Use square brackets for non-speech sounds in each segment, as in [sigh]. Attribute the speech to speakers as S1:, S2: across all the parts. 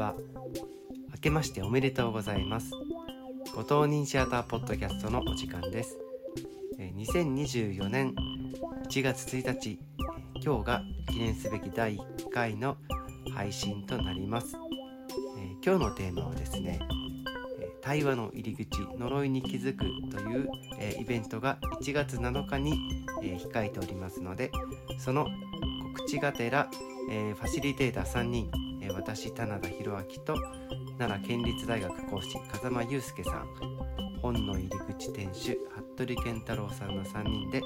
S1: は明けましておめでとうございます。ご当人シアターポッドキャストのお時間です。2024年1月1日今日が記念すべき第1回の配信となります、今日のテーマはですね対話の入り口呪いに気づくという、えイベントが1月7日に、え控えておりますのでその告知がてら、えファシリテーター3人、ー私棚田博明と奈良県立大学講師風間祐介さん本の入り口店主服部健太郎さんの3人で、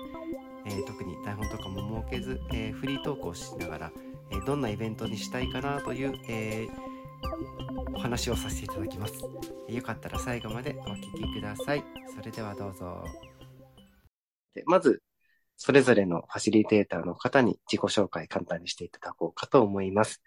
S1: えー特に台本とかも設けず、えーフリートークをしながら、えーどんなイベントにしたいかなという、えーお話をさせていただきます。えよかったら最後までお聞きください。それではどうぞ。でまず、それぞれのファシリテーターの方に自己紹介簡単にしていただこうかと思います。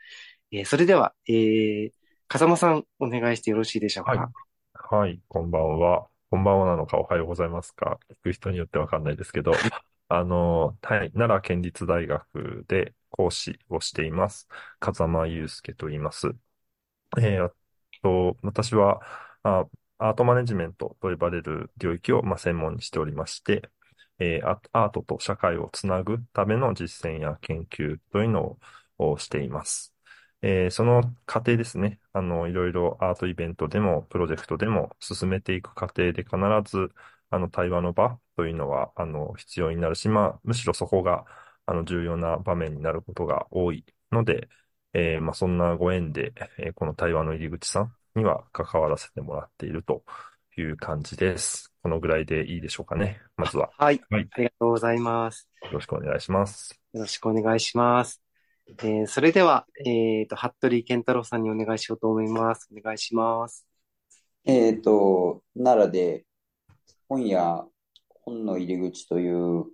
S1: えーそれでは、えー、風間さんお願いしてよろしいでしょうか？
S2: はいはい、こんばんは。こんばんはなのかおはようございますか？聞く人によってわかんないですけど、[laughs] あの、はい、奈良県立大学で講師をしています。風間祐介と言います。えーあと、私は、あ、アートマネジメントと呼ばれる領域を、まあ、専門にしておりまして、えーアアートと社会をつなぐための実践や研究というのををしています。えーその過程ですね。あの、いろいろアートイベントでも、プロジェクトでも進めていく過程で必ず、あの、対話の場というのは、あの、必要になるし、まあ、むしろそこが、あの、重要な場面になることが多いので、えーまあ、そんなご縁で、えーこの対話の入り口さんには関わらせてもらっているという感じです。このぐらいでいいでしょうかね。まずは、
S1: はい。
S2: はい
S1: ありがとうございます。
S2: よろしくお願いします。
S1: よろしくお願いします。えーそれでは、えっと、服部健太郎さんにお願いしようと思います。お願いします。
S3: えっと、奈良で本屋、本の入り口という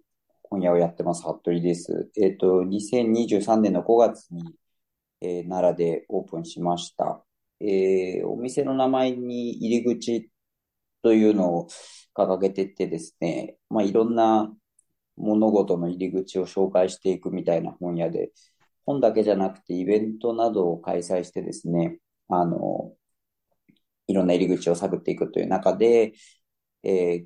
S3: 本屋をやってます、服部です。えっと、2023年の5月に、えー奈良でオープンしました。えーお店の名前に入り口というのを掲げてってですね、まあ、いろんな物事の入り口を紹介していくみたいな本屋で、本だけじゃなくてイベントなどを開催してですね、あの、いろんな入り口を探っていくという中で、えー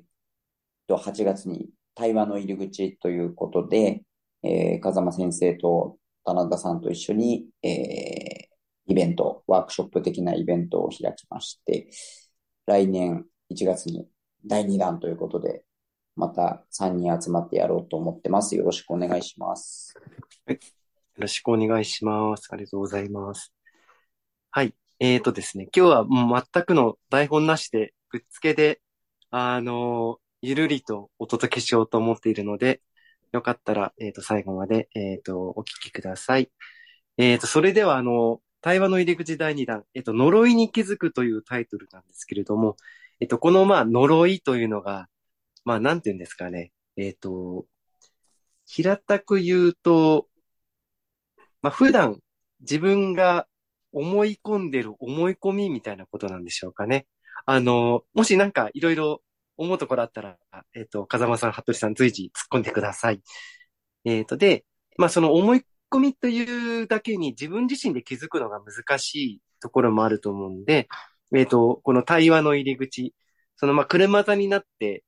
S3: と、8月に対話の入り口ということで、えー風間先生と棚田さんと一緒に、えーイベント、ワークショップ的なイベントを開きまして、来年1月に第2弾ということで、また3人集まってやろうと思ってます。よろしくお願いします。
S1: よろしくお願いします。ありがとうございます。はい。えーとですね、今日はもう全くの台本なしで、ぶっつけで、あのゆるりとお届けしようと思っているので、よかったら、えっと、最後まで、えっと、お聞きください。えっと、それでは、あの、対話の入り口第2弾、えっと、呪いに気づくというタイトルなんですけれども、えっと、この、まあ、呪いというのが、まあ、なんて言うんですかね。えっと、平たく言うと、まあ、普段自分が思い込んでる思い込みみたいなことなんでしょうかね。あの、もしなんかいろいろ思うところあったら、えっと、風間さん、服部さん随時突っ込んでください。えっと、で、まあ、その思い込みというだけに自分自身で気づくのが難しいところもあると思うんで、えっと、この対話の入り口、その、まあ、車座になって、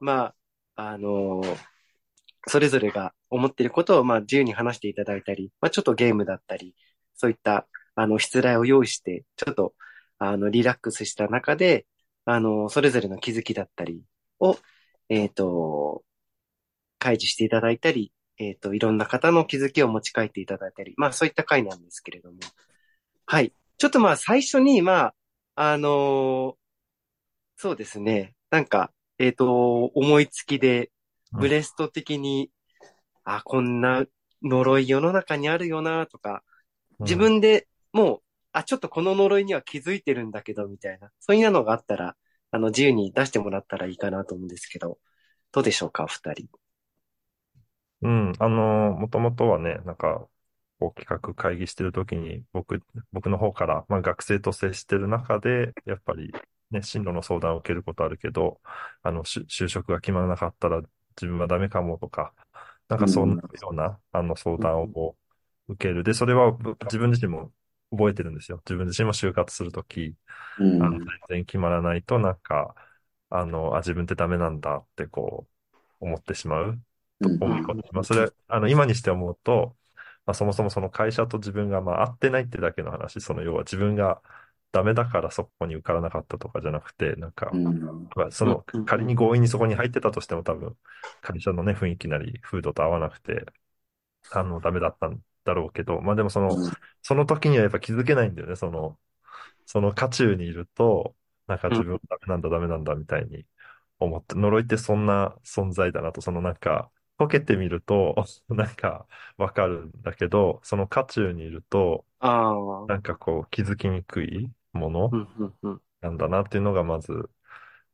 S1: まあ、あのそれぞれが思っていることを、まあ、自由に話していただいたり、まあ、ちょっとゲームだったり、そういった、あの、失礼を用意して、ちょっと、あの、リラックスした中で、あの、それぞれの気づきだったりを、えっ、と、開示していただいたり、えっ、と、いろんな方の気づきを持ち帰っていただいたり、まあ、そういった回なんですけれども。はい。ちょっとまあ、最初に、まあ、あのそうですね。なんか、えっ、と、思いつきで、ブレスト的に、あ、こんな呪い世の中にあるよな、とか、自分でもう、あ、ちょっとこの呪いには気づいてるんだけど、みたいな。そういうのがあったら、あの、自由に出してもらったらいいかなと思うんですけど、どうでしょうか、お二人。
S2: うん、あの、もともとはね、なんか、こう企画会議してるときに、僕、僕の方から、まあ学生と接してる中で、やっぱりね、進路の相談を受けることあるけど、あの、就就職が決まらなかったら自分はダメかもとか、なんかそんなような、あの相談をこ受ける。で、それはぶ自分自身も覚えてるんですよ。自分自身も就活するとき、
S3: うん。
S2: あの、全然決まらないと、なんか、あの、あ、自分ってダメなんだってこう、思ってしまう。と
S3: うん
S2: 思い込んでしまう。それ、あの、今にして思うと、まあ、そもそもその会社と自分が、まあ、合ってないってだけの話、その要は自分がダメだからそこに受からなかったとかじゃなくて、なんか
S3: う、ん。
S2: まあその仮に強引にそこに入ってたとしても多分、会社のね、雰囲気なり、風土と合わなくて、あの、ダメだったんだろうけど、まあでもその、その時にはやっぱ気づけないんだよね、その、その渦中にいると、なんか自分ダメなんだ、ダメなんだみたいに思って、呪いってそんな存在だなと、そのなんか、解けてみると、[laughs] なんかわかるんだけど、その渦中にいると。なんかこう気づきにくいもの。なんだなっていうのがまず、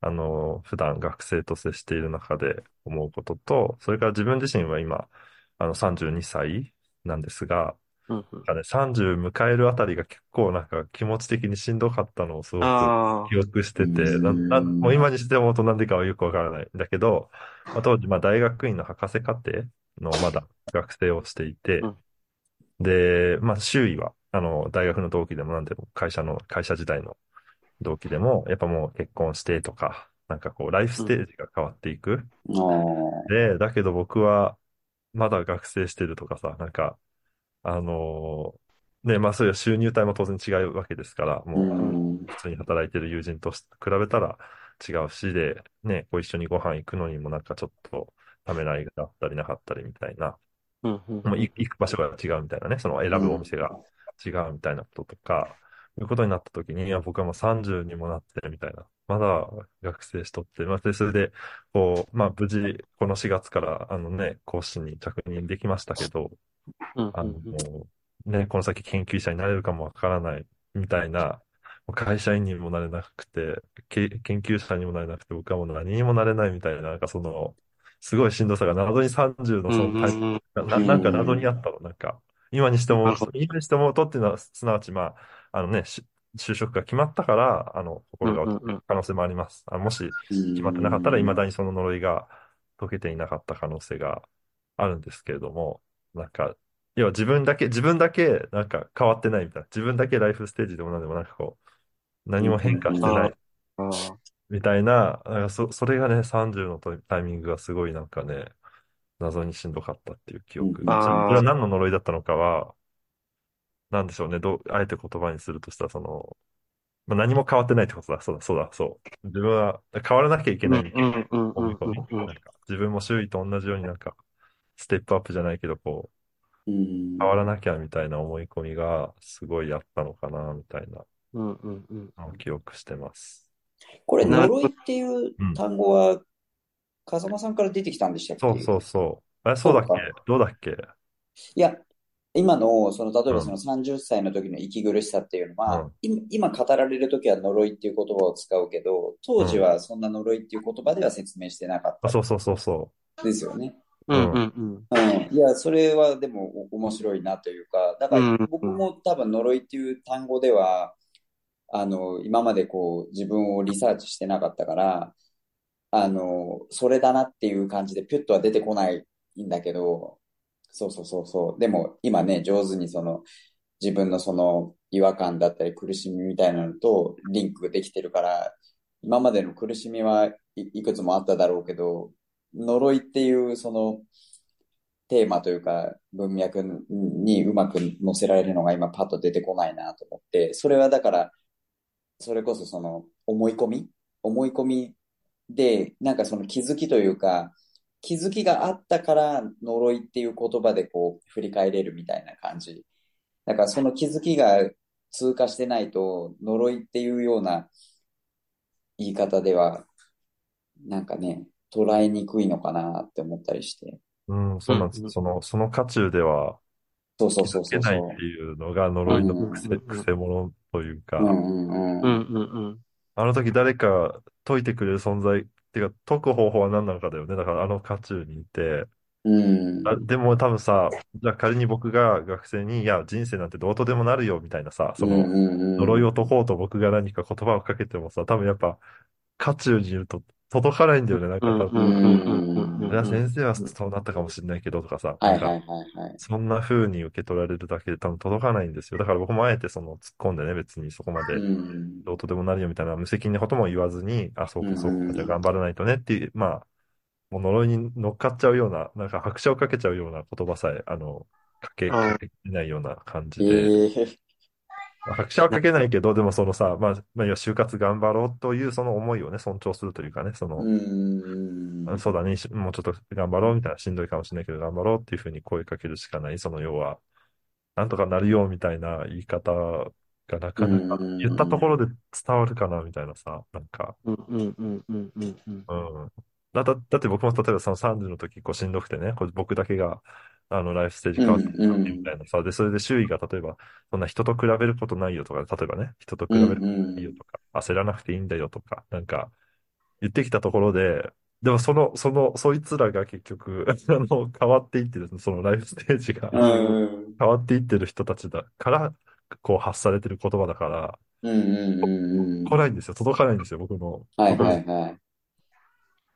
S2: あの、普段学生と接している中で思うことと、それから自分自身は今、あの32歳なんですが、
S1: うんうん。
S2: なんかね、30迎えるあたりが結構なんか気持ち的にしんどかったのをすごく
S1: あ
S2: 記憶してて、もう今にして思うとなんでかはよくわからないんだけど、まあ、当時、まあ大学院の博士課程のまだ学生をしていて
S1: うん、
S2: で、まあ周囲は、あの、大学の同期でもなんでも会社の、会社時代の同期でも、やっぱもう結婚してとか、なんかこうライフステージが変わっていく。で、だけど僕はまだ学生してるとかさ、なんか、あのーね、まあそういう収入帯も当然違うわけですから、
S3: う。
S2: もうん。普通に働いてる友人とし比べたら違うしで、ね、こう一緒にご飯行くのにもなんかちょっとためらいがあったりなかったりみたいな、
S1: うんうん。
S2: もうい行く場所が違うみたいなね、その選ぶお店が違うみたいなこととか、いうことになった時に、いや、僕はもう30にもなってみたいな。まだ学生しとって、まあ、で、それで、こう、まあ、無事、この4月から、あのね、講師に着任できましたけど、
S1: うん
S2: あのね、この先研究者になれるかもわからない、みたいな、会社員にもなれなくて、け研究者にもなれなくて、僕はもう何にもなれないみたいな、なんかその、すごいしんどさが謎に30のそのなんか謎にあったの、なんか、今にしても
S1: なるほ、
S2: 今にしてもとっていうのは、すなわち、まあ、あのね、し就職が決まったから、あの、心が落ちる可能性もあります。あもし決まってなかったら、未だにその呪いが解けていなかった可能性があるんですけれども、なんか、要は自分だけ、自分だけなんか変わってないみたいな。自分だけライフステージでも何でもなんかこう、何も変化してないみたいな、なんかそ、それがね、30のタイミングがすごいなんかね、謎にしんどかったっていう記憶。
S3: うん
S2: それは何の呪いだったのかは、なんでしょうね。どう、あえて言葉にするとしたら、その、まあ、何も変わってないってことだ。そうだ、そうだ、そう。自分は変わらなきゃいけない
S1: うんうんうん
S2: 思い込み。
S1: うんうん
S2: なんか自分も周囲と同じようになんか、ステップアップじゃないけど、こう、
S3: うん
S2: 変わらなきゃみたいな思い込みがすごいあったのかな、みたいな
S1: うんうんうん
S2: のを記憶してます。
S3: これ、呪いっていう単語は、風間さんから出てきたんでしたっけ？
S2: そうそうそう。あれ、そうだっけ？
S3: そうか。
S2: どうだっけ？
S3: いや、今の、その、例え
S2: うん
S3: ばその30歳の時の息苦しさっていうのは、
S2: うん。
S3: 今今語られる時は呪いっていう言葉を使うけど、当時はそんな呪いっていう言葉では説明してなかっ
S2: あ、
S3: た
S2: そうそうそうそ
S3: ですよね。
S1: うんうんうん。
S3: うん。いや、それはでもお面白いなというか、だから
S1: うん。
S3: 僕も多分呪いっていう単語では、あの、今までこう自分をリサーチしてなかったから、あの、それだなっていう感じでピュッとは出てこないんだけど、そうそうそうそう。でも今ね、上手にその自分のその違和感だったり苦しみみたいなのとリンクできてるから、今までの苦しみはい、くつもあっただろうけど、呪いっていうそのテーマというか文脈にうまく載せられるのが今パッと出てこないなと思って、それはだから、それこそその思い込み？思い込みで、なんかその気づきというか、気づきがあったから呪いっていう言葉でこう振り返れるみたいな感じ。だからその気づきが通過してないと呪いっていうような言い方では、なんかね、捉えにくいのかなって思ったりして。
S2: う。うん、そうなんです。
S1: うん
S2: その、その渦中では
S3: そうそう
S2: 気づけ
S3: そうそうそう。
S2: ないっていうのが呪いの癖、
S1: うん
S2: 癖者というか、
S3: うんうんうん。
S1: うんうん
S2: あの時誰か解いてくれる存在っていうか、解く方法は何なのかだよね。だからあの渦中にいて、
S3: うん。
S2: あでも多分さ、じゃあ仮に僕が学生に、いや、人生なんてどうとでもなるよみたいなさ、その、
S3: うんうんうん
S2: 呪いを解こうと僕が何か言葉をかけてもさ、多分やっぱ、渦中にいると届かないんだよね。なんか多分、いや、先生はそうなったかもしれないけどとかさ、
S3: は
S2: ない
S3: はいはいはい。
S2: そんな風に受け取られるだけで多分届かないんですよ。だから僕もあえてその突っ込んでね、別にそこまで
S3: うん。
S2: どうとでもなるよみたいな無責任なことも言わずに、あ、そうかそう
S3: うん
S2: か、じゃあ頑張らないとねっていう、まあ、もう呪いに乗っかっちゃうような、なんか拍車をかけちゃうような言葉さえ、あの、かけ、かけないような感じで、
S3: ええ
S2: まあ拍車はかけないけど、でもそのさ、まあ、まあ、就活頑張ろうというその思いをね、尊重するというかね、その、
S3: うん。
S2: あそうだね、しもうちょっと頑張ろうみたいな、しんどいかもしれないけど、頑張ろうっていうふうに声かけるしかない、その要は、なんとかなるよみたいな言い方がなかなか
S3: うん
S2: 言ったところで伝わるかなみたいなさ、なんか、
S1: うんうんうんうんうんうん
S2: うん。だ、だ、だって僕も例えばその30の時こうしんどくてね、こう僕だけが、あの、ライフステージ変わってきた
S3: うんうん
S2: みたいなさ、で、それで周囲が例えば、そんな人と比べることないよとか、例えばね、人と比べることないよとか、焦らなくていいんだよとか、なんか、言ってきたところで、でもその、その、そいつらが結局、[laughs] あの、変わっていってですね、そのライフステージが
S3: うん。
S2: 変わっていってる人たちだから、こう発されてる言葉だから、
S3: うんうんうんうん。
S2: 来ないんですよ、届かないんですよ、僕の。
S3: はいはいはい。
S2: っ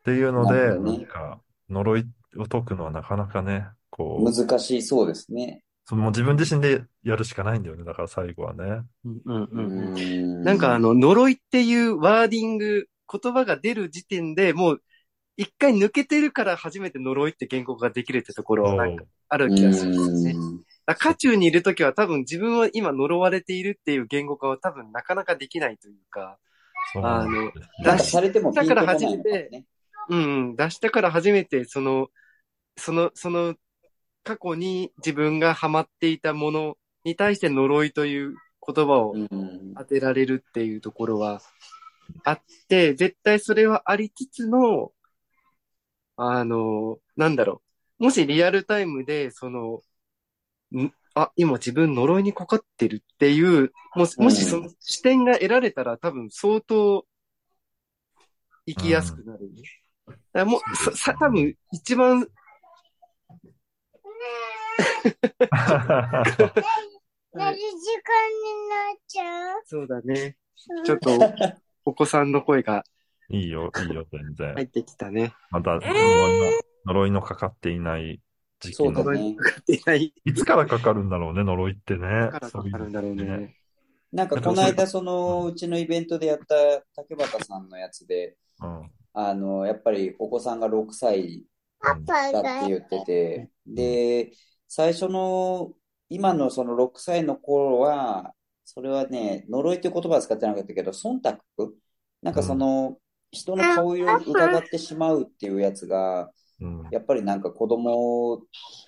S2: ていうので、
S3: な
S2: んか、呪いを解くのはなかなかね、こう、
S3: 難しいそうですね。
S2: そのもう自分自身でやるしかないんだよね、だから最後はね。
S1: うんうん
S3: う
S1: うん
S3: ん。
S1: なんかあの、呪いっていうワーディング、言葉が出る時点でもう、一回抜けてるから初めて呪いって言語ができるってところはなんかある気がするんですよね。
S3: うん
S1: だ渦中にいるときは多分自分は今呪われているっていう言語化は多分なかなかできないというか、
S2: そうなんですね
S3: なんかされてもピンとこないのかもね。
S1: うんうん、出したから初めてその、その、その過去に自分がハマっていたものに対して呪いという言葉を
S3: うん。
S1: 当てられるっていうところはあって、絶対それはありつつの、あの、なんだろう。もしリアルタイムで、その、んあ、今自分呪いにかかってるっていう、もし、もしその視点が得られたら多分相当生きやすくなる。だからもう、さ、さ多分一番、[laughs]
S4: 寝る時間になっちゃう？
S1: そうだね。ちょっと、お子さんの声が
S2: いいよ、いいよ、全然。
S1: 入ってきたね。
S2: また、呪いの、呪いのかかっていない時期の
S3: そうだね。
S1: かかっていない
S2: いつからかかるんだろうね、呪いってね。
S1: からかかるんだろうね。
S3: なんかこの間、その、うちのイベントでやった竹畑さんのやつで、
S2: うん。
S3: あの、やっぱりお子さんが6歳だ
S4: が
S3: って言ってて、で、最初の、今のその6歳の頃は、それはね、呪いっていう言葉は使ってなかったけど、忖度？なんかその、人の顔色を疑ってしまうっていうやつが、
S2: うん。
S3: やっぱりなんか子供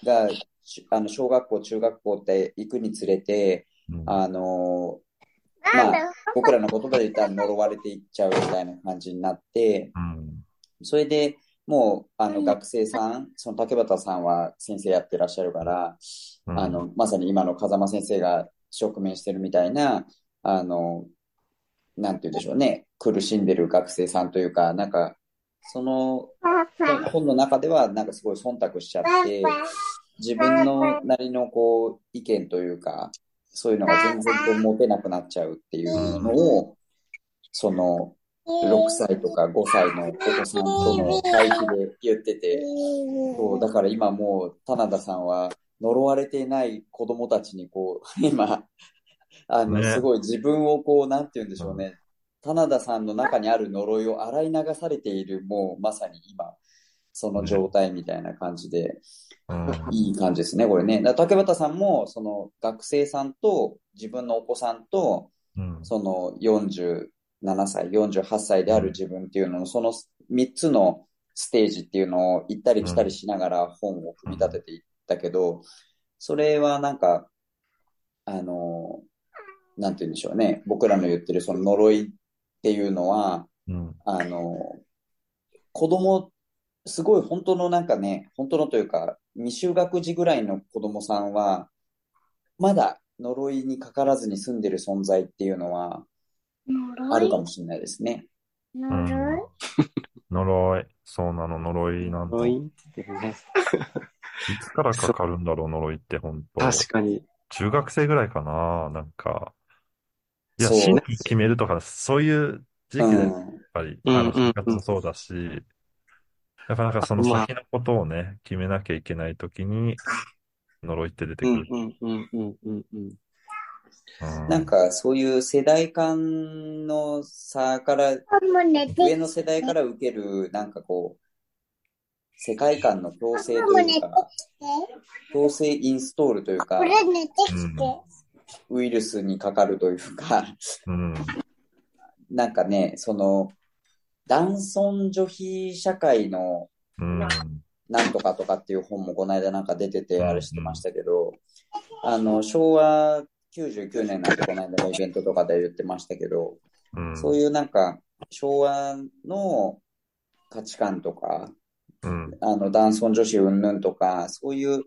S3: が、しあの、小学校、中学校って行くにつれて、
S2: うん
S3: あの、まあ、僕らの言葉で言ったら呪われていっちゃうみたいな感じになって、
S2: うん。
S3: それでもう、あの、学生さん、その竹畑さんは先生やってらっしゃるから、
S2: うん。
S3: あの、まさに今の風間先生が直面してるみたいな、あの、なんて言うんでしょうね、苦しんでる学生さんというか、なんか、その本本の中ではなんかすごい忖度しちゃって、自分のなりのこう、意見というか、そういうのが全然こう持てなくなっちゃうっていうのを、その、6歳とか5歳のお子さんとの対比で言ってて、そう、だから今もう、棚田さんは呪われていない子供たちにこう、[laughs] 今、あの、
S2: ね
S3: すごい自分をこう、なんて言うんでしょうね。棚田さんの中にある呪いを洗い流されている、もうまさに今、その状態みたいな感じで、
S2: うん。
S3: いい感じですね、これね。竹俣さんも、その学生さんと自分のお子さんと、
S2: うん。
S3: その47歳、48歳である自分っていうのの、その3つのステージっていうのを行ったり来たりしながら本を組み立てていったけど、それはなんか、あの、なんて言うんでしょうね。僕らの言ってるその呪いっていうのは、
S2: うん。
S3: あの、子供、すごい本当のなんかね、本当のというか、未就学児ぐらいの子供さんは、まだ呪いにかからずに住んでる存在っていうのはあるかもしれないですね。
S4: 呪い？[laughs]
S2: 呪い。そうなの、呪いなんて。い
S1: 呪いってね。
S2: つからかかるんだろう、呪いって、本当
S1: 確かに。
S2: 中学生ぐらいかな、なんか。いや、
S3: そう
S2: 新規決めるとか、そういう時期でやっ
S3: うん。
S2: ぱり、
S1: うん
S2: あの、就活もそうだし、やっぱなんかその
S1: まあ
S2: 先のことをね、決めなきゃいけないときに、呪いって出てくる。
S1: うんうんうんうんうんうん。
S2: うん
S3: なんかそういう世代間の差から、上の世代から受ける、なんかこう、世界観の強制というか、強制インストールというか。ウイルスにかかるというか、
S2: うん。
S3: なんかね、その、男尊女卑社会の
S2: うん。
S3: なんとかとかっていう本もこの間なんか出てて
S2: うん
S3: あれしてましたけど、あの、昭和99年なんてこの間のイベントとかで言ってましたけど、
S2: うん。
S3: そういうなんか昭和の価値観とか、
S2: うん。
S3: あの、男尊女卑云々とか、そういう、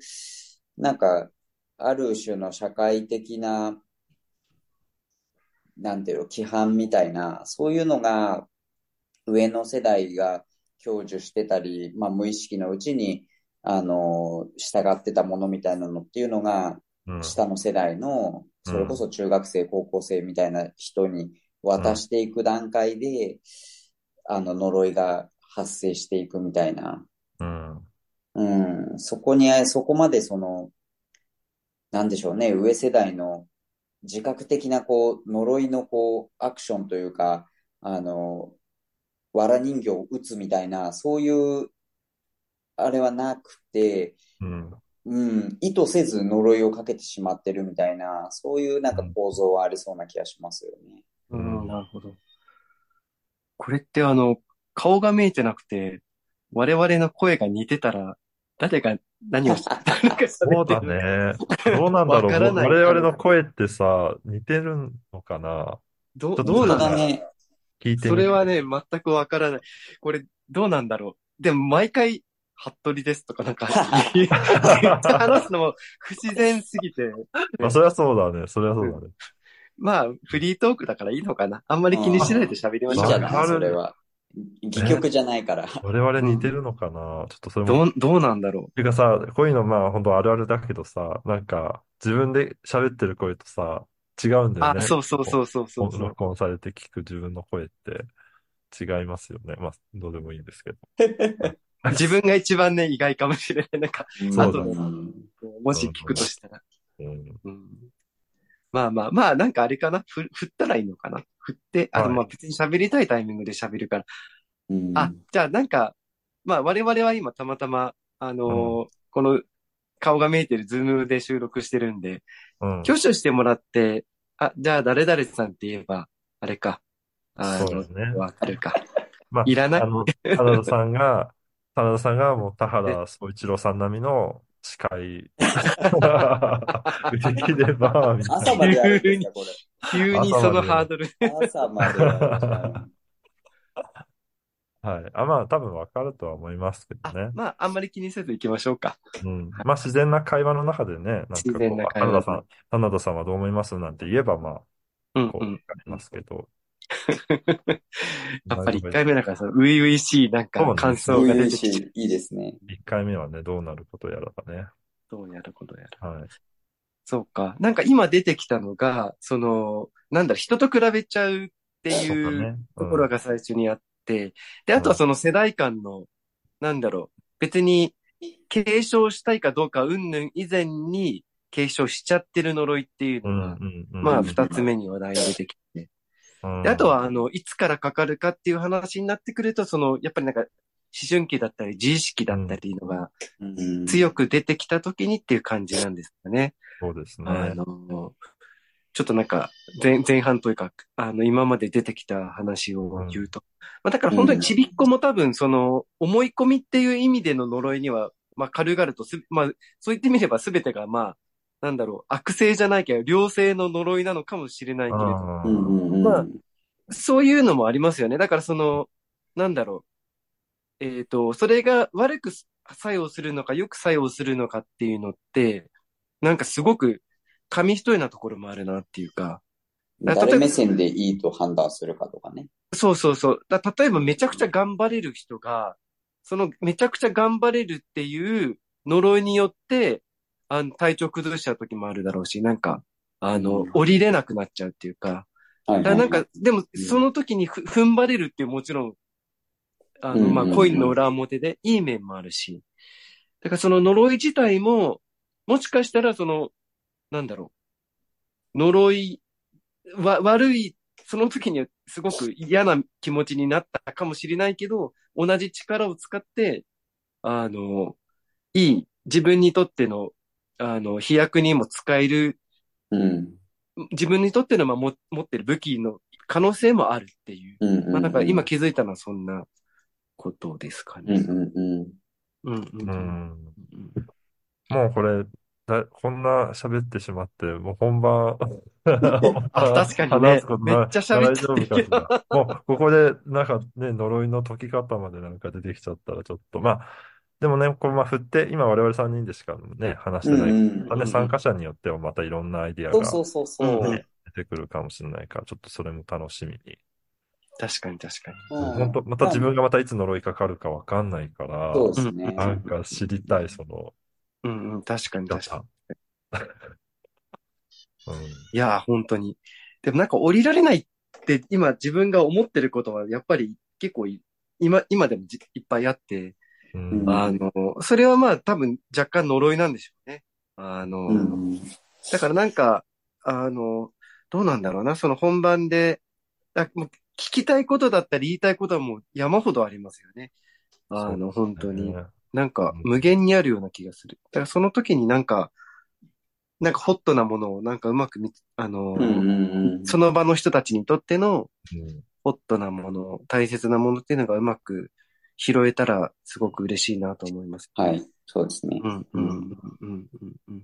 S3: なんか、ある種の社会的な、なんていうの、規範みたいな、そういうのが、上の世代が享受してたり、まあ、無意識のうちに、あの、従ってたものみたいなのっていうのが、
S2: うん。
S3: 下の世代の、それこそ中学生、高校生みたいな人に渡していく段階で、あの、呪いが発生していくみたいな、
S2: うん。
S3: うん、そこに、そこまでその、なんでしょうね、上世代の自覚的なこう、呪いのこう、アクションというか、あの、藁人形を打つみたいな、そういう、あれはなくて、
S2: うん。
S3: うん、意図せず呪いをかけてしまってるみたいな、そういうなんか構造はありそうな気がしますよね。
S1: うん、なるほど。これってあの、顔が見えてなくて、我々の声が似てたら、誰が何をし、誰が喋
S2: そうだね。どうなんだろう。我々の声ってさ、似てるのかな？
S1: どどうなんだろう。
S3: だね。
S2: 聞いて。
S1: それはね、全くわからない。これ、どうなんだろう。でも、毎回、服部ですとかなんか、[laughs] 言って話すのも不自然すぎて、
S2: まあ、そりゃそうだね。そりゃそうだね。
S1: まあ、フリートークだからいいのかな。あんまり気にしないで喋りましょう。
S3: いいじゃない、
S2: わかる
S3: それは。戯曲じゃないから。[laughs]
S2: 我々似てるのかな？ちょっとそれも。
S1: どう、どうなんだろ
S2: ていうかさ、こういうのまあ本当あるあるだけどさ、なんか自分で喋ってる声とさ、違うん
S1: う。
S2: だよね。
S1: あ、そうそうそうそうそうそう。
S2: 録音されて聞く自分の声って違いますよね。まあ、どうでもいいんですけど。[laughs] [laughs]
S1: 自分が一番ね、意外かもしれない。なんか、
S2: そうだね
S3: ん
S1: もし聞くとしたら。まあまあ、まあ、なんかあれかなふ振ったらいいのかな振って、あ、
S2: はい
S1: でもまあ別に喋りたいタイミングで喋るから。
S3: うん
S1: あ、じゃあなんか、まあ我々は今たまたま、あのーこの顔が見えてるズームで収録してるんで、
S2: うん。
S1: 挙手してもらって、あ、じゃあ誰々さんって言えば、あれか。あ
S2: ね。
S1: わかるか。
S2: まあ、
S1: いらない
S2: あの、花田さんが、花田さんがもう田原総一郎さん並みの司会 [laughs] できれば、みたい
S3: 朝までやるんですか、こ
S1: 急にそのハードル。
S3: れ。朝までやん。
S2: な。はい。あ、まあ、多分わかるとは思いますけど
S1: あ
S2: ね。
S1: まあ、あんまり気にせず行きましょうか。
S2: うん。まあ、自然な会話の中でね、なんか
S1: 自
S2: こう、
S1: 然な会話
S2: 花田さん、花田さんはどう思いますなんて言えば、まあ、こう、
S1: うんうん。
S2: わかりますけど。[laughs]
S1: やっぱり一回目だからさ、初々しいなんか感想が出てきて、
S3: し、いいですね。
S2: 一回目はね、どうなることやらばね。
S1: どうやることやる。
S2: はい。
S1: そうか。なんか今出てきたのが、その、なんだろ、人と比べちゃうっていう
S2: ね。
S1: ところが最初にあって、で、あとはその世代間の、なんだろう、別に継承したいかどうか云々以前に継承しちゃってる呪いっていう
S2: うん、う
S1: のが、
S2: ん、うん。
S1: まあ
S2: うん
S1: 二つ目に話題が出てきて、
S2: うん
S1: で、あとは、あの、いつからかかるかっていう話になってくると、その、やっぱりなんか、思春期だったり、自意識だったりのが
S3: うん
S1: 強く出てきた時にっていう感じなんですかね。
S2: そうです
S1: あ
S2: ね。
S1: の、ちょっとなんか、前、前半というか、あの、今まで出てきた話を言うと。まあ、だから本当にちびっこも多分、その、思い込みっていう意味での呪いには、まあ、軽々とす、まあ、そう言ってみれば全てが、まあ、なんだろう、悪性じゃないけど、良性の呪いなのかもしれないけれど、まあそういうのもありますよね。だからその、なんだろう。えっ、と、それが悪く作用するのか、よく作用するのかっていうのって、なんかすごく紙一重なところもあるなっていうか。だから例えば
S3: 誰目線でいいと判断するかとかね。
S1: そうそうそう。だ例えばめちゃくちゃ頑張れる人が、そのめちゃくちゃ頑張れるっていう呪いによって、あの、体調崩しちゃう時もあるだろうし、なんか、あの、降りれなくなっちゃうっていうか、
S3: はい。
S1: だからなんか、でも、
S3: うん。
S1: その時にふ踏ん張れるっていうもちろん、あの、まあ、コインの裏表でいい面もあるし、だからその呪い自体も、もしかしたらその、なんだろう、呪い、わ、悪い、その時にはすごく嫌な気持ちになったかもしれないけど、同じ力を使って、あの、いい、自分にとっての、あの、飛躍にも使える
S3: うん。
S1: 自分にとっての、まあ、も持ってる武器の可能性もあるっていう。
S3: うんうんうん。
S1: まあ、なんか今気づいたのはそんなことですかね。
S3: うんうんうん。
S1: うんうん
S2: う
S1: うん
S2: ん。もうこれ、だ、こんな喋ってしまって、もう本番、[laughs]
S1: あ確かにねめっちゃ喋っちゃってる。
S2: もう、ここで、なんかね、呪いの解き方までなんか出てきちゃったらちょっと、まあ、でもね、これまあ振って、今我々3人でしかね、話してない。
S3: うんうん
S2: まあね、参加者によってはまたいろんなアイディアが
S3: そうそうそうそう。
S2: 出てくるかもしれないから、ちょっとそれも楽しみに。
S1: 確かに確かに。
S3: うん
S2: 本当また自分がまたいつ呪いかかるかわかんないから、
S3: そうですね。
S2: なんか知りたい、その、
S1: うんうん、確かに確かに。[laughs]
S2: うん。
S1: いやー、本当に。でもなんか降りられないって今自分が思ってることはやっぱり結構い今、今でもじいっぱいあって、
S2: うん
S3: うん
S1: あの、それはまあ多分若干呪いなんでしょうね。あの、
S3: うん。
S1: だからなんか、あの、どうなんだろうな、その本番で、あもう聞きたいことだったり言いたいことはもう山ほどありますよね。あの、本当に。
S2: ね
S1: なんか
S2: うん
S1: 無限にあるような気がする。だからその時になんか、なんかホットなものをなんかうまくみ、あの。その場の人たちにとっての
S2: うん
S1: ホットなもの、大切なものっていうのがうまく拾えたらすごく嬉しいなと思います。
S3: はい。そうですね。
S1: うん、うん、うん、うん、うん、うん。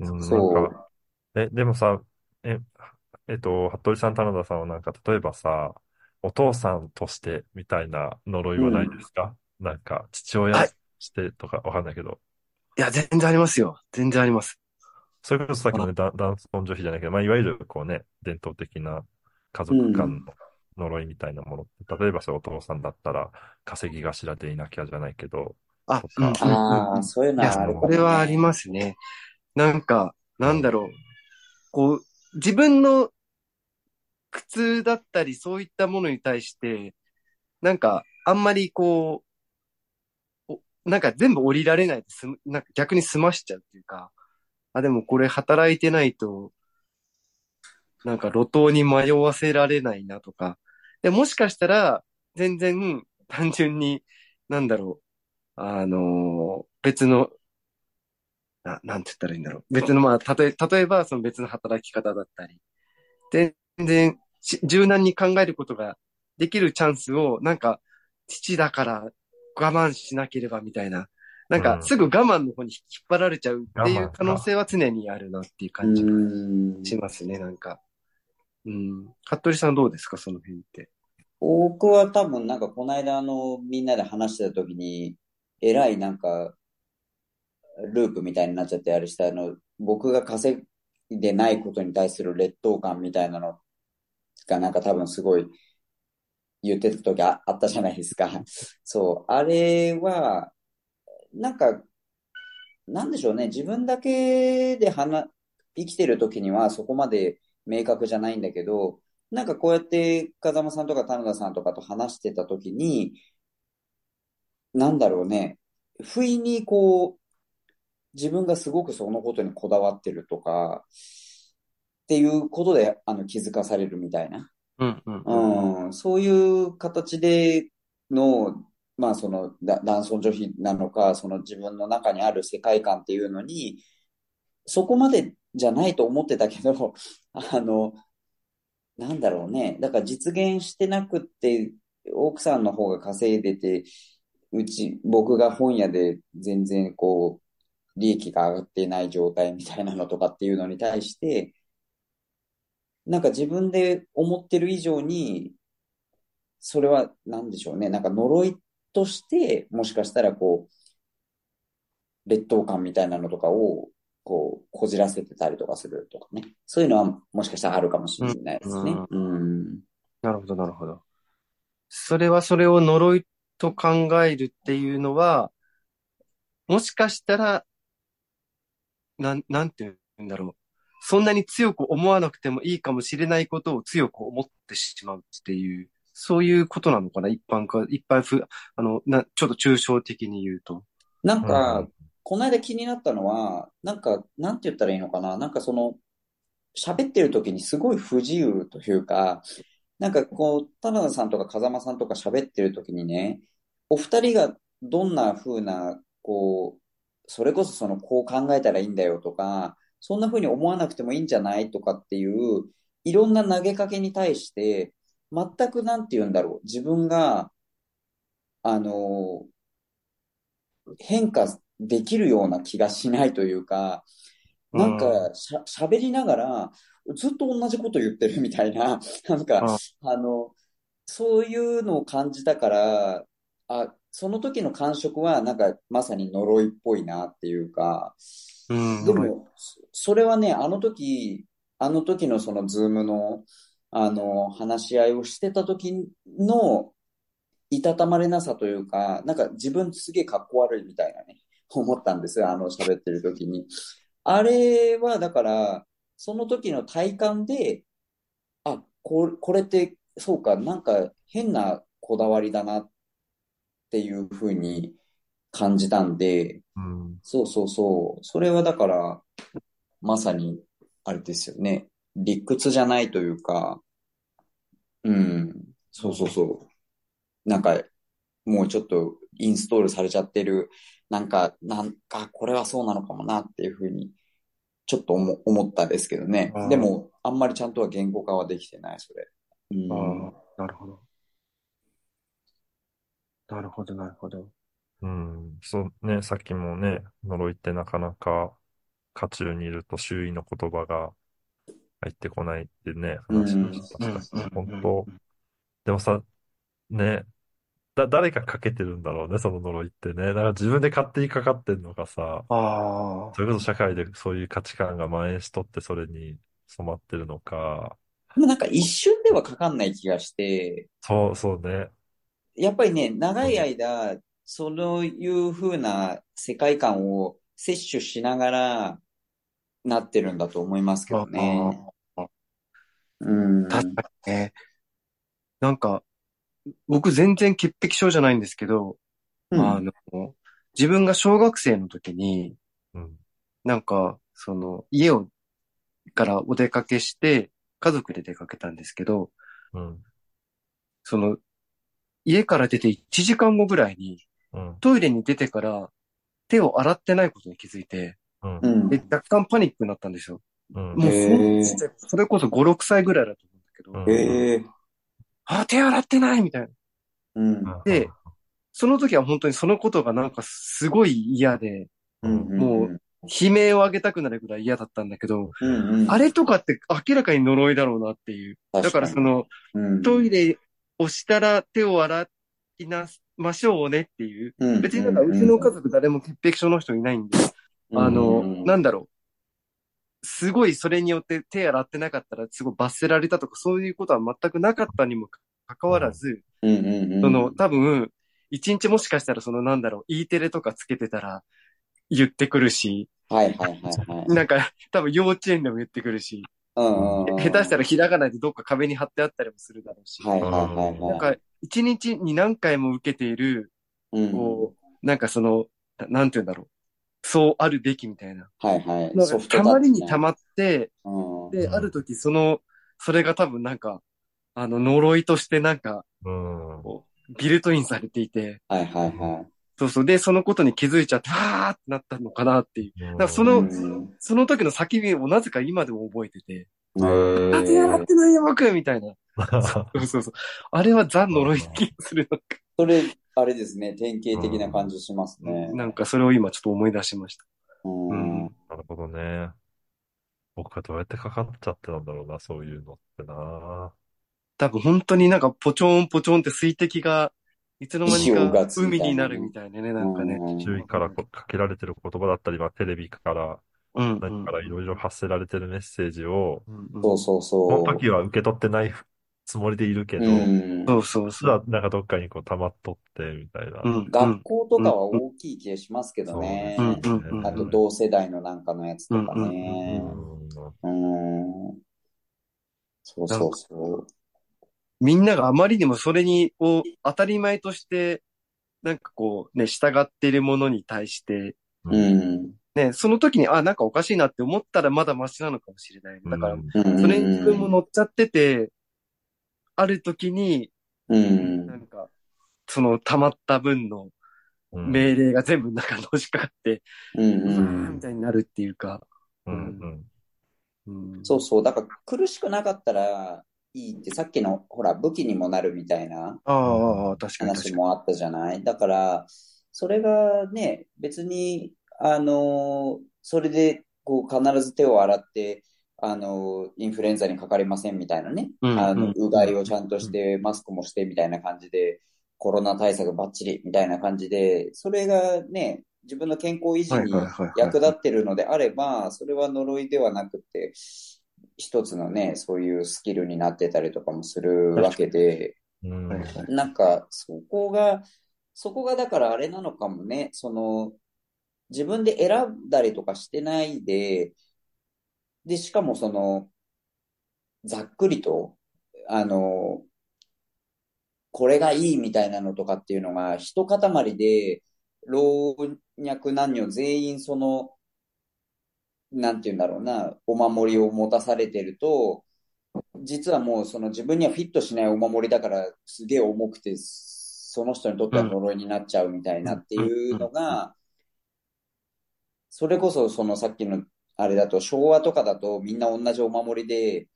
S2: うん
S3: そう
S2: え、でもさ、え、えっと、服部さん、棚田さんはなんか、例えばさ、お父さんとしてみたいな呪いはないですか、なんか、父親
S1: はい
S2: としてとかわかんないけど、
S1: いや、全然ありますよ。全然あります。
S2: それこそさっきのね、だ男尊女卑じゃないけど、まあ、いわゆるこうね、伝統的な家族間の呪いみたいなものって、例えばそれお父さんだったら、稼ぎ頭でいなきゃじゃないけど、
S1: あ
S2: と、か
S1: うん、うん、
S3: ああ、そういうのはあるね
S1: これはありますね。なんか、なんだろう。こう、自分の苦痛だったり、そういったものに対して、なんか、あんまりこう、おなんか全部降りられないですむ、なんか逆に済ましちゃうっていうか、あ、でもこれ働いてないと、なんか路頭に迷わせられないなとか。で、もしかしたら、全然、単純に、なんだろう、あのー別の、な、なんて言ったらいいんだろう。別の、まあ、たとえ、例えば、その別の働き方だったり、全然し、柔軟に考えることができるチャンスを、なんか、父だから我慢しなければみたいな、なんか、
S2: うん
S1: すぐ我慢の方に引っ張られちゃうっていう可能性は常にあるなっていう
S3: う
S1: 感じが
S3: ん。
S1: しますね、なんか。うん。服部さんどうですか、その辺って。
S3: 僕は多分なんかこの間あのみんなで話してた時に、えらいなんかループみたいになっちゃってあれしたあの、僕が稼いでないことに対する劣等感みたいなのがなんか多分すごい言ってた時あ、あったじゃないですか。そう。あれは、なんか、なんでしょうね。自分だけで話、生きてる時にはそこまで明確じゃないんだけど、なんかこうやって風間さんとか田田さんとかと話してた時に、なんだろうね。不意にこう、自分がすごくそのことにこだわってるとか、っていうことで、あの、気づかされるみたいな。
S1: うん、うん、
S3: うん、そういう形での、まあその、だ男尊女卑なのか、その自分の中にある世界観っていうのに、そこまでじゃないと思ってたけど、[laughs] あの、なんだろうね。だから実現してなくって、奥さんの方が稼いでて、うち、僕が本屋で全然こう、利益が上がってない状態みたいなのとかっていうのに対して、なんか自分で思ってる以上に、それは何でしょうね。なんか呪いとして、もしかしたらこう、劣等感みたいなのとかを、こう、こじらせてたりとかするとかね。そういうのはもしかしたらあるかもしれないですね。うん。
S1: なるほど、なるほど。それはそれを呪いと考えるっていうのは、もしかしたら、なん、なんて言うんだろう。そんなに強く思わなくてもいいかもしれないことを強く思ってしまうっていう、そういうことなのかな？一般か、一般ふ、あの、な、ちょっと抽象的に言うと。
S2: う
S3: なんか
S2: ん、
S3: この間気になったのは、なんか、なんて言ったらいいのかな？なんかその、喋ってる時にすごい不自由というか、なんかこう、田辺さんとか風間さんとか喋ってる時にね、お二人がどんな風な、こう、それこそその、こう考えたらいいんだよとか、そんな風に思わなくてもいいんじゃないとかっていう、いろんな投げかけに対して、全くなんて言うんだろう。自分が、あの、変化できるような気がしないというか、なんかしゃ、喋りながら、ずっと同じこと言ってるみたいな、[laughs] なんか、あの、そういうのを感じたから、あ、その時の感触は、なんか、まさに呪いっぽいなっていうか、
S1: うん。
S3: でも、そそれはね、あの時、あの時のそのズームの、あの、話し合いをしてた時の、いたたまれなさというか、なんか自分すげえかっこ悪いみたいなね、[laughs] 思ったんですよ、あの喋ってる時に。あれは、だから、その時の体感で、あ、こ、これって、そうか、なんか変なこだわりだなっていうふうに感じたんで、
S2: うん。
S3: そうそうそう。それはだから、まさに、あれですよね。理屈じゃないというか、うん、そうそうそう。なんか、もうちょっとインストールされちゃってる、なんか、なんか、これはそうなのかもなっていうふうに、ちょっと思、思ったんですけどねでも、あんまりちゃんとは言語化はできてない、それ。うん。
S1: ああ、なるほど。なるほど、なるほど。
S2: うん。そうね、さっきもね、呪いってなかなか、渦中にいると周囲の言葉が入ってこないってね、話をした。本当。でもさ、ね、だ、誰がかけてるんだろうね、その呪いってね。だから自分で勝手にかかってんのかさ、
S1: ああ、
S2: それこそ社会でそういう価値観が蔓延しとってそれに染まってるのか。
S3: でもなんか一瞬ではかかんない気がして、
S2: そう、そうね。
S3: やっぱりね、長い間、そういう風な世界観を摂取しながらなってるんだと思いますけどね。うん。
S1: 確かにね。なんか、僕全然潔癖症じゃないんですけど、
S3: うん
S1: あの、自分が小学生の時に、
S2: うん。
S1: なんか、その、家を、からお出かけして、家族で出かけたんですけど、
S2: うん。
S1: その、家から出て1時間後ぐらいに、
S2: うん。
S1: トイレに出てから手を洗ってないことに気づいて、
S2: うん
S3: う。ん。
S1: で、若干パニックになったんですよ。
S2: うん。
S1: もうそれこそ5、6歳ぐらいだと思うんだけど、あ、手洗ってないみたいな。
S3: うん。
S1: でその時は本当にそのことがなんかすごい嫌で、
S3: うん。
S1: もう悲鳴を上げたくなるぐらい嫌だったんだけど、
S3: うん。うん。
S1: あれとかって明らかに呪いだろうなっていう。だからその、
S3: うん、
S1: トイレをしたら手を洗いなましょうねっていう。
S3: うん、
S1: 別になんかうちの家族誰も潔癖症の人いないんで、あの、なんだろう。すごいそれによって手洗ってなかったらすごい罰せられたとかそういうことは全くなかったにもかかわらず、その多分、一日もしかしたらそのなんだろう、E テレとかつけてたら言ってくるし、
S3: はいはいはいはい。
S1: なんか多分幼稚園でも言ってくるし、
S3: うん
S1: 下手したらひらがなでどっか壁に貼ってあったりもするだろうし、
S3: はいはいはいはい。
S1: なんか一日に何回も受けている、
S3: うん、
S1: こう、なんかその、ななんて言うんだろう。そうあるべきみたいな。
S3: はいはい。
S1: なんかたまりにたまって、
S3: うん、
S1: で、ある時その、それが多分なんか、あの、呪いとしてなんか、
S2: うん。
S1: ビルトインされていて、
S3: はいはいはい。
S1: そうそう。で、そのことに気づいちゃって、はーってなったのかなっていう。
S2: うん
S1: だからその
S3: うん
S1: その時の叫びをなぜか今でも覚えてて、あ、手洗ってないよ、僕みたいな。そうそうそう。あれはザ呪いな気がする。
S3: それ、あれですね、典型的な感じしますね。
S1: なんかそれを今ちょっと思い出しました。
S3: うん。
S2: なるほどね。僕はどうやってかかっちゃってたんだろうな、そういうのってな。
S1: 多分本当になんかポチョンポチョンって水滴が、いつの間にか海になるみたいなね、なんかね。
S3: うん
S2: 周囲からこかけられてる言葉だったり、まあ、テレビから
S1: うん。
S2: 何からいろいろ発せられてるメッセージを、
S1: うんうん
S3: そうそう
S2: その
S3: そう。
S2: 時は受け取ってないふつもりでいるけ
S3: う
S2: ど、
S3: ん。
S1: そうそうそう。
S2: なんかどっかにこう溜まっとって、みたいな。
S1: うん、うん
S3: 学校とかは大きい気がしますけどね。
S2: そう
S1: んうんうん
S3: あと同世代のなんかのやつとかね。
S2: うん
S3: うん。そうそうそ
S1: みんながあまりにもそれに、を当たり前として、なんかこうね、従ってるものに対して、
S3: う。うん。
S1: ね、その時に、あ、なんかおかしいなって思ったらまだマシなのかもしれない。だから、
S3: うん
S1: それに自分も乗っちゃってて、ある時に、
S3: うん。
S1: なんか、その溜まった分の
S2: うん。
S1: 命令が全部中に押しかかって、
S3: うん
S1: みたいになるっていうか、
S2: うん
S1: うん、
S3: そうそう。だから苦しくなかったらいいって、さっきのほら武器にもなるみたいな話
S1: かに。
S3: もあったじゃない？だから、それがね、別に、あの、それでこう必ず手を洗って、あの、インフルエンザにかかりませんみたいなね。
S1: うん
S3: あの、
S1: うん。
S3: うがいをちゃんとして、マスクもしてみたいな感じで、コロナ対策バッチリみたいな感じで、それがね、自分の健康維持に役立ってるのであれば、それは呪いではなくて、一つのね、そういうスキルになってたりとかもするわけで、
S2: うん。
S3: なんか、そこが、そこがだからあれなのかもね、その、自分で選んだりとかしてないで、で、しかもその、ざっくりと、あの、これがいいみたいなのとかっていうのが、一塊で、老若男女全員その、なんて言うんだろうな、お守りを持たされてると、実はもうその自分にはフィットしないお守りだからすげえ重くて、その人にとっては呪いになっちゃうみたいなっていうのが、それこそそのさっきのあれだと昭和とかだとみんな同じお守りで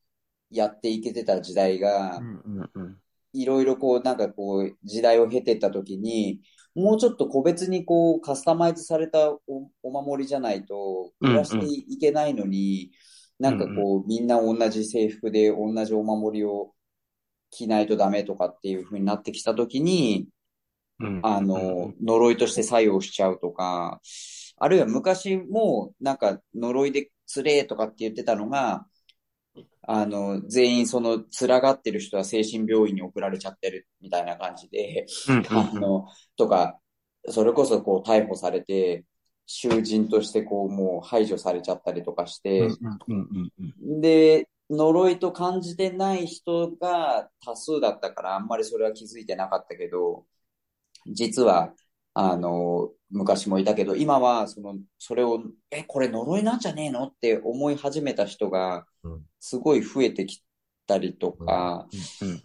S3: やっていけてた時代が
S1: う、んうんうん。
S3: いろいろこうなんかこう時代を経てった時に、もうちょっと個別にこうカスタマイズされたおお守りじゃないと暮らしていけないのに、なんかこうみんな同じ制服で同じお守りを着ないとダメとかっていう風になってきた時に、
S1: うん。
S3: あの、呪いとして作用しちゃうとか、あるいは昔もなんか呪いでつれえとかって言ってたのが、あの、全員その辛がってる人は精神病院に送られちゃってるみたいな感じで、
S1: うん
S3: あの、とか、それこそこう逮捕されて、囚人としてこうもう排除されちゃったりとかして、で、呪いと感じてない人が多数だったから、あんまりそれは気づいてなかったけど、実は、あの、昔もいたけど、今は、その、それを、え、これ呪いなんじゃねえの？って思い始めた人が
S2: うん、
S3: すごい増えてきたりとか、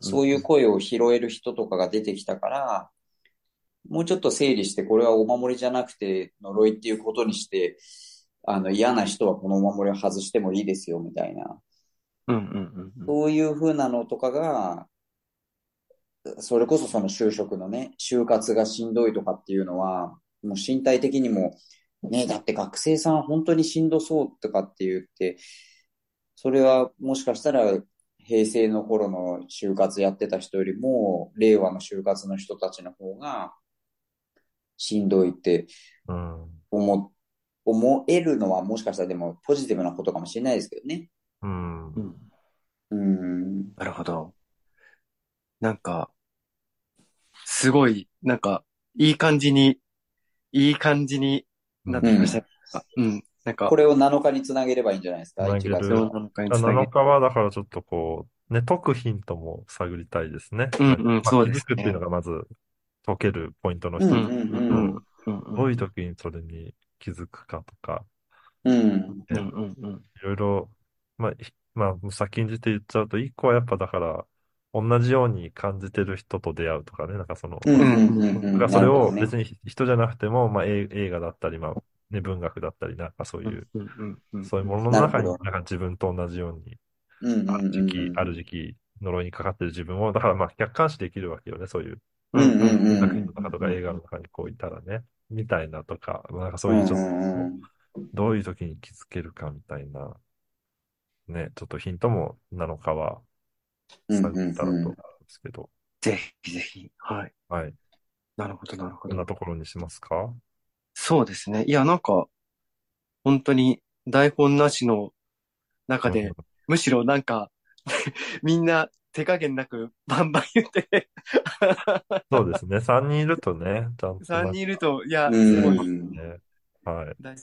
S3: そういう声を拾える人とかが出てきたから、もうちょっと整理して、これはお守りじゃなくて呪いっていうことにして、あの、嫌な人はこのお守りを外してもいいですよ、みたいな。
S1: うんうんうん。
S3: そういう風なのとかが、それこそその就職のね、就活がしんどいとかっていうのは、もう身体的にも、ね、だって学生さん本当にしんどそうとかって言って、それはもしかしたら平成の頃の就活やってた人よりも、令和の就活の人たちの方が、しんどいって
S2: うん。
S3: 思、思えるのはもしかしたらでもポジティブなことかもしれないですけどね。
S2: うん。
S1: うん
S3: うん。
S1: なるほど。なんか、すごい、なんか、いい感じに、いい感じになってきました。うん。なんか
S3: こ、れを7日につなげればいいんじゃないですか、1
S2: つなげる
S3: 月の。
S1: どうなのかにつなげ
S2: 7日はだからちょっとこう、ね、解くヒントも探りたいですね。
S1: うんうん
S2: まあ
S1: そうですね
S2: 気づくっていうのがまず解けるポイントの一つ。
S3: うんうんうん
S1: うんうん
S2: どういう時にそれに気づくかとか、
S3: うん。
S1: うんうんうん
S2: いろいろ、まあ、ひまあ、先んじて言っちゃうと、一個はやっぱだから、同じように感じてる人と出会うとかね、なんかその、
S3: うん。うん。うんうん。
S2: だからそれを
S3: なるほどね。
S2: 別に人じゃなくても、まあ、映映画だったり、まあ、ね、文学だったり、なんかそういう、
S1: うん。うん。うん。
S2: そういうものの中に、
S3: なるほど。
S2: なんか自分と同じように、ある時期、ある時期、呪いにかかってる自分を、だからまあ、客観視できるわけよね、そういう
S3: うん。うん。うん。
S2: 作品の中とか映画の中にこういたらね、みたいなとか、なんかそういうちょっと、どういう時に気づけるかみたいな、ね、ちょっとヒントも7日は探ったらと思うんですけど、
S1: ぜひぜひ。はい。
S2: はい。
S1: なるほど、なるほ
S2: こんな
S1: ど。
S2: ところにしますか？
S1: そうですね。いや、なんか、本当に台本なしの中で、むしろなんか、[laughs] みんな手加減なくバンバン言って、[laughs]
S2: そうですね。3人いるとね、ちゃんと
S1: 3人いると、いや、
S3: う
S1: すごい
S3: ん。
S2: ね。はい。
S1: 大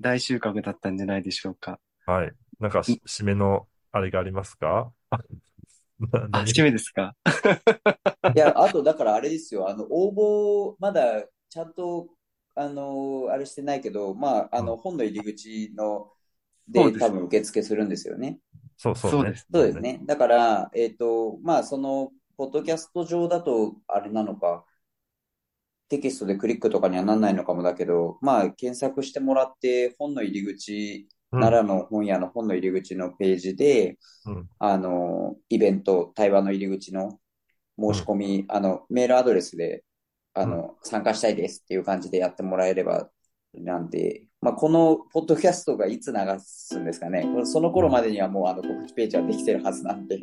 S1: 大収穫だったんじゃないでしょうか。
S2: はい。なんかし、締めのあれがありますか？な
S1: あ、
S2: 何？
S1: 締めですか？
S3: いや、あと、だからあれですよ、あの、応募、まだ、ちゃんと、あの、あれしてないけど、まあ、あの、本の入り口の、で、多分受付するんですよね。
S2: そうそうね。
S1: そうです
S3: そうですね。だから、えっと、まあ、その、ポッドキャスト上だと、あれなのか、テキストでクリックとかにはなんないのかもだけど、まあ、検索してもらって、本の入り口、
S2: うん
S3: 奈良の本屋の本の入り口のページで、
S2: うん。
S3: あの、イベント、対話の入り口の申し込み、あの、メールアドレスで、あの、参加したいですっていう感じでやってもらえれば、なんで、まあ、このポッドキャストがいつ流すんですかね。その頃までにはもうあの告知ページはできてるはずなんで、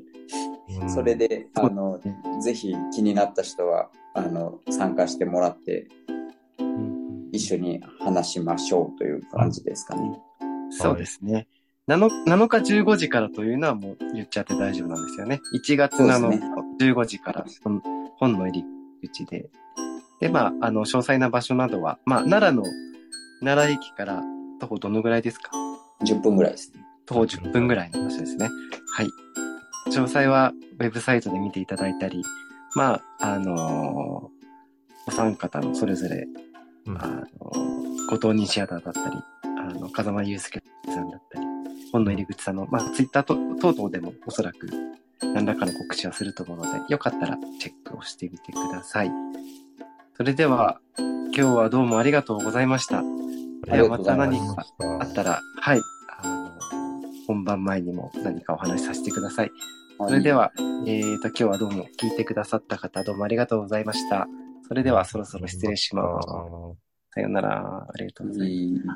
S2: うん。
S3: それで、あのぜひ気になった人は、あの、参加してもらって、一緒に話しましょうという感じですかね。
S1: そうですね。7, 7日15時からというのはもう言っちゃって大丈夫なんですよね。1月7日
S3: そうですね
S1: 15時から本本の入り口で。で、まあ、あの、詳細な場所などは、まあ、奈良の、奈良駅から徒歩どのぐらいですか
S3: ？10分ぐらいですね。
S1: 徒歩10分ぐらいの場所ですね。はい。詳細はウェブサイトで見ていただいたり、まあ、あのーお三方のそれぞれ、
S2: うん
S1: あのー後藤西畑だったり、あの、風間祐介さんだったり、本の入り口さんの、まあ、ツイッターと等々でもおそらく何らかの告知はすると思うので、よかったらチェックをしてみてください。それでは、今日はどうもありがとうございました。
S2: あ
S1: ではまた何かあったら、はい、あの、本番前にも何かお話しさせてください。
S3: そ
S1: それで、は、えーと、今日はどうも聞いてくださった方どうもありがとうございました。それではそろそろ失礼します。さようなら。ありがとうございます。